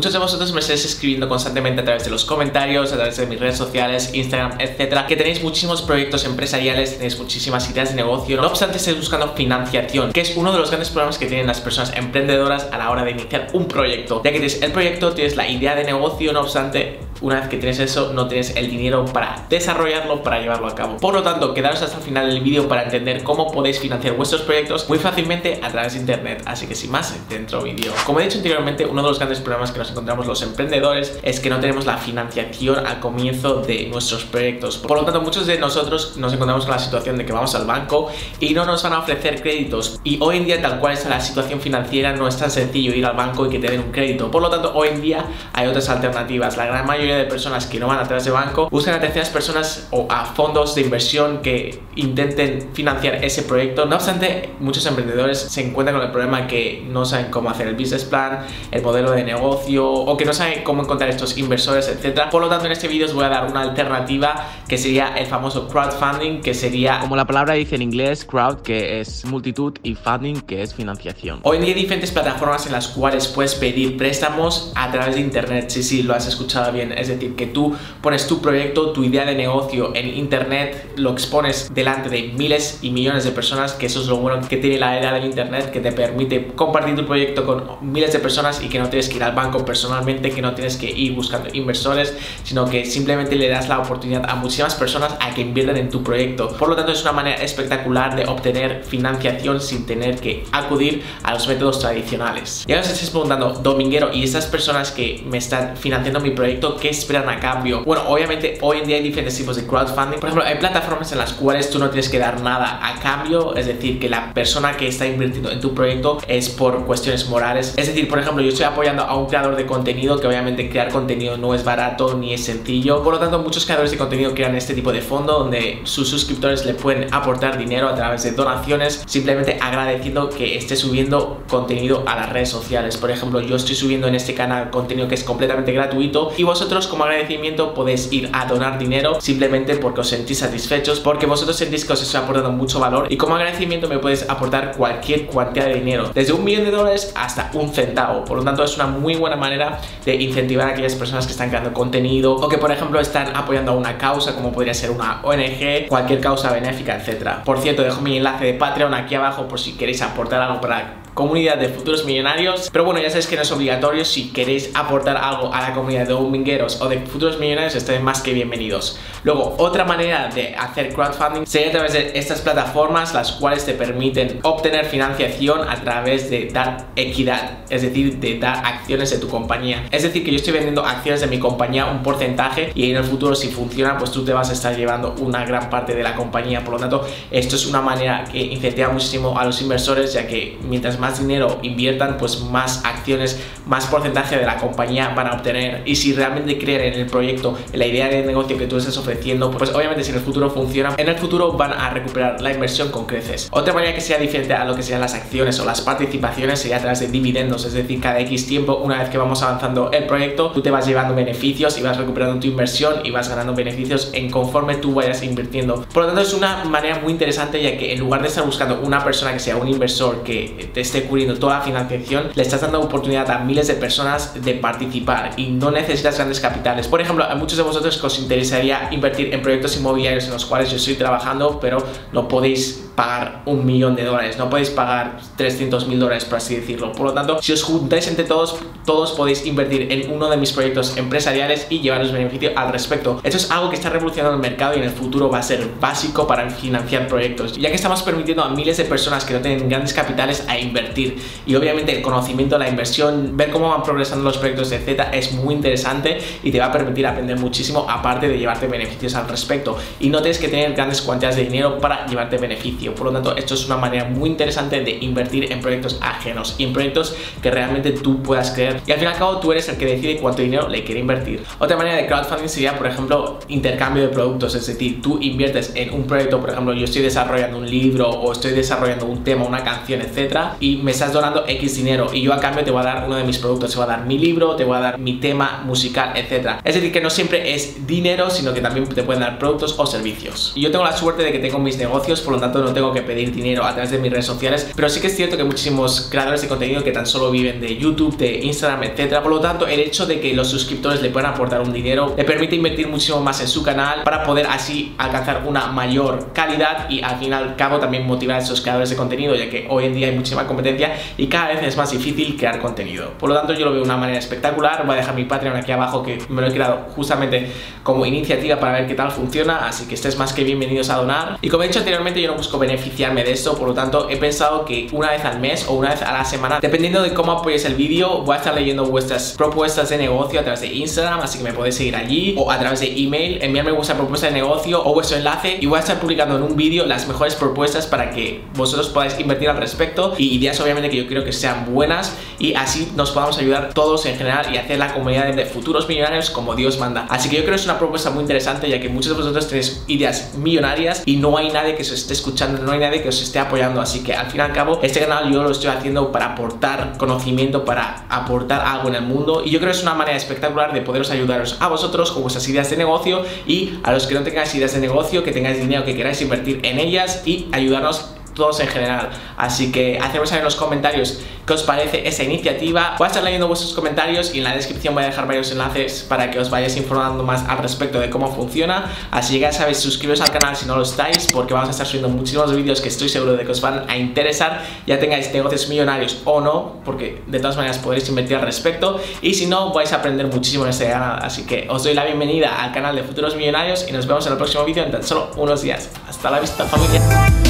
Muchos de vosotros me estáis escribiendo constantemente a través de los comentarios, a través de mis redes sociales, Instagram, etcétera, que tenéis muchísimos proyectos empresariales, tenéis muchísimas ideas de negocio. No obstante, estáis buscando financiación, que es uno de los grandes problemas que tienen las personas emprendedoras a la hora de iniciar un proyecto. Ya que tienes el proyecto, tienes la idea de negocio, no obstante, una vez que tienes eso, no tienes el dinero para desarrollarlo, para llevarlo a cabo. Por lo tanto, quedaros hasta el final del vídeo para entender cómo podéis financiar vuestros proyectos muy fácilmente a través de internet. Así que sin más, dentro vídeo. Como he dicho anteriormente, uno de los grandes problemas que nos encontramos los emprendedores es que no tenemos la financiación al comienzo de nuestros proyectos. Por lo tanto, muchos de nosotros nos encontramos con la situación de que vamos al banco y no nos van a ofrecer créditos. Y hoy en día, tal cual está la situación financiera, no es tan sencillo ir al banco y que te un crédito. Por lo tanto, hoy en día hay otras alternativas. La gran mayoría de personas que no van a través de banco buscan a terceras personas o a fondos de inversión que intenten financiar ese proyecto. No obstante, muchos emprendedores se encuentran con el problema que no saben cómo hacer el business plan, el modelo de negocio o que no saben cómo encontrar estos inversores, etcétera. Por lo tanto, en este vídeo os voy a dar una alternativa que sería el famoso crowdfunding, que sería como la palabra dice en inglés, crowd, que es multitud, y funding, que es financiación. Hoy en día hay diferentes plataformas en las cuales puedes pedir préstamos a través de internet. Sí, sí, lo has escuchado bien. Es decir, que tú pones tu proyecto, tu idea de negocio en internet, lo expones delante de miles y millones de personas, que eso es lo bueno que tiene la era del internet, que te permite compartir tu proyecto con miles de personas y que no tienes que ir al banco personalmente, que no tienes que ir buscando inversores, sino que simplemente le das la oportunidad a muchísimas personas a que inviertan en tu proyecto. Por lo tanto, es una manera espectacular de obtener financiación sin tener que acudir a los métodos tradicionales. Y ahora os estáis preguntando, Dominguero, ¿y estas personas que me están financiando mi proyecto, qué esperan a cambio? Bueno, obviamente hoy en día hay diferentes tipos de crowdfunding. Por ejemplo, hay plataformas en las cuales tú no tienes que dar nada a cambio, es decir, que la persona que está invirtiendo en tu proyecto es por cuestiones morales. Es decir, por ejemplo, yo estoy apoyando a un creador de contenido que obviamente crear contenido no es barato ni es sencillo. Por lo tanto, muchos creadores de contenido crean este tipo de fondo donde sus suscriptores le pueden aportar dinero a través de donaciones, simplemente agradeciendo que esté subiendo contenido a las redes sociales. Por ejemplo, yo estoy subiendo en este canal contenido que es completamente gratuito y vosotros como agradecimiento podéis ir a donar dinero simplemente porque os sentís satisfechos, porque vosotros sentís que os estoy aportando mucho valor y como agradecimiento me puedes aportar cualquier cantidad de dinero, desde un millón de dólares hasta un centavo. Por lo tanto, es una muy buena manera de incentivar a aquellas personas que están creando contenido o que, por ejemplo, están apoyando a una causa, como podría ser una ONG, cualquier causa benéfica, etcétera. Por cierto, dejo mi enlace de Patreon aquí abajo por si queréis aportar algo para comunidad de futuros millonarios. Pero bueno, ya sabéis que no es obligatorio. Si queréis aportar algo a la comunidad de domingueros o de futuros millonarios, estáis más que bienvenidos. Luego, otra manera de hacer crowdfunding sería a través de estas plataformas, las cuales te permiten obtener financiación a través de dar equidad, es decir, de dar acciones de tu compañía. Es decir, que yo estoy vendiendo acciones de mi compañía, un porcentaje, y en el futuro, si funciona, pues tú te vas a estar llevando una gran parte de la compañía. Por lo tanto, esto es una manera que incentiva muchísimo a los inversores, ya que mientras más dinero inviertan, pues más acciones, más porcentaje de la compañía van a obtener. Y si realmente creen en el proyecto, en la idea de negocio que tú estás ofreciendo, pues obviamente si en el futuro funciona, en el futuro van a recuperar la inversión con creces. Otra manera que sea diferente a lo que sean las acciones o las participaciones sería a través de dividendos, es decir, cada X tiempo, una vez que vamos avanzando el proyecto, tú te vas llevando beneficios y vas recuperando tu inversión y vas ganando beneficios en conforme tú vayas invirtiendo. Por lo tanto, es una manera muy interesante ya que en lugar de estar buscando una persona que sea un inversor que te esté cubriendo toda la financiación, le estás dando oportunidad a miles de personas de participar y no necesitas grandes capitales. Por ejemplo, a muchos de vosotros que os interesaría invertir en proyectos inmobiliarios en los cuales yo estoy trabajando, pero no podéis pagar un millón de dólares, no podéis pagar 300 mil dólares, por así decirlo. Por lo tanto, si os juntáis entre todos, todos podéis invertir en uno de mis proyectos empresariales y llevaros beneficio al respecto. Esto es algo que está revolucionando el mercado y en el futuro va a ser básico para financiar proyectos, ya que estamos permitiendo a miles de personas que no tienen grandes capitales a invertir. Y obviamente el conocimiento, la inversión, ver cómo van progresando los proyectos Z es muy interesante y te va a permitir aprender muchísimo, aparte de llevarte beneficios al respecto. Y no tienes que tener grandes cantidades de dinero para llevarte beneficio. Por lo tanto, esto es una manera muy interesante de invertir en proyectos ajenos y en proyectos que realmente tú puedas creer. Y al fin y al cabo, tú eres el que decide cuánto dinero le quiere invertir. Otra manera de crowdfunding sería, por ejemplo, intercambio de productos. Es decir, tú inviertes en un proyecto, por ejemplo, yo estoy desarrollando un libro o estoy desarrollando un tema, una canción, etcétera, me estás donando X dinero y yo a cambio te voy a dar uno de mis productos, te voy a dar mi libro, te voy a dar mi tema musical, etcétera. Es decir, que no siempre es dinero, sino que también te pueden dar productos o servicios. Yo tengo la suerte de que tengo mis negocios, por lo tanto no tengo que pedir dinero a través de mis redes sociales, pero sí que es cierto que muchísimos creadores de contenido que tan solo viven de YouTube, de Instagram, etcétera. Por lo tanto, el hecho de que los suscriptores le puedan aportar un dinero le permite invertir muchísimo más en su canal para poder así alcanzar una mayor calidad y al fin y al cabo también motivar a esos creadores de contenido, ya que hoy en día hay muchísima competencia y cada vez es más difícil crear contenido. Por lo tanto, yo lo veo de una manera espectacular. Voy a dejar mi Patreon aquí abajo que me lo he creado justamente como iniciativa para ver qué tal funciona, así que estés más que bienvenidos a donar. Y como he dicho anteriormente, yo no busco beneficiarme de esto, por lo tanto, he pensado que una vez al mes o una vez a la semana, dependiendo de cómo apoyes el vídeo, voy a estar leyendo vuestras propuestas de negocio a través de Instagram, así que me podéis seguir allí, o a través de email, enviarme vuestra propuesta de negocio o vuestro enlace y voy a estar publicando en un vídeo las mejores propuestas para que vosotros podáis invertir al respecto y obviamente que yo quiero que sean buenas y así nos podamos ayudar todos en general y hacer la comunidad de futuros millonarios como Dios manda. Así que yo creo que es una propuesta muy interesante ya que muchos de vosotros tenéis ideas millonarias y no hay nadie que os esté escuchando, no hay nadie que os esté apoyando. Así que al fin y al cabo, este canal yo lo estoy haciendo para aportar conocimiento, para aportar algo en el mundo y yo creo que es una manera espectacular de poderos ayudaros a vosotros con vuestras ideas de negocio y a los que no tengáis ideas de negocio, que tengáis dinero que queráis invertir en ellas y ayudarnos todos en general. Así que hacedme saber en los comentarios qué os parece esa iniciativa. Voy a estar leyendo vuestros comentarios y en la descripción voy a dejar varios enlaces para que os vayáis informando más al respecto de cómo funciona. Así que ya sabéis, suscribiros al canal si no lo estáis, porque vamos a estar subiendo muchísimos vídeos que estoy seguro de que os van a interesar. Ya tengáis negocios millonarios o no, porque de todas maneras podréis invertir al respecto. Y si no, vais a aprender muchísimo en este canal. Así que os doy la bienvenida al canal de Futuros Millonarios y nos vemos en el próximo vídeo en tan solo unos días. Hasta la vista, familia.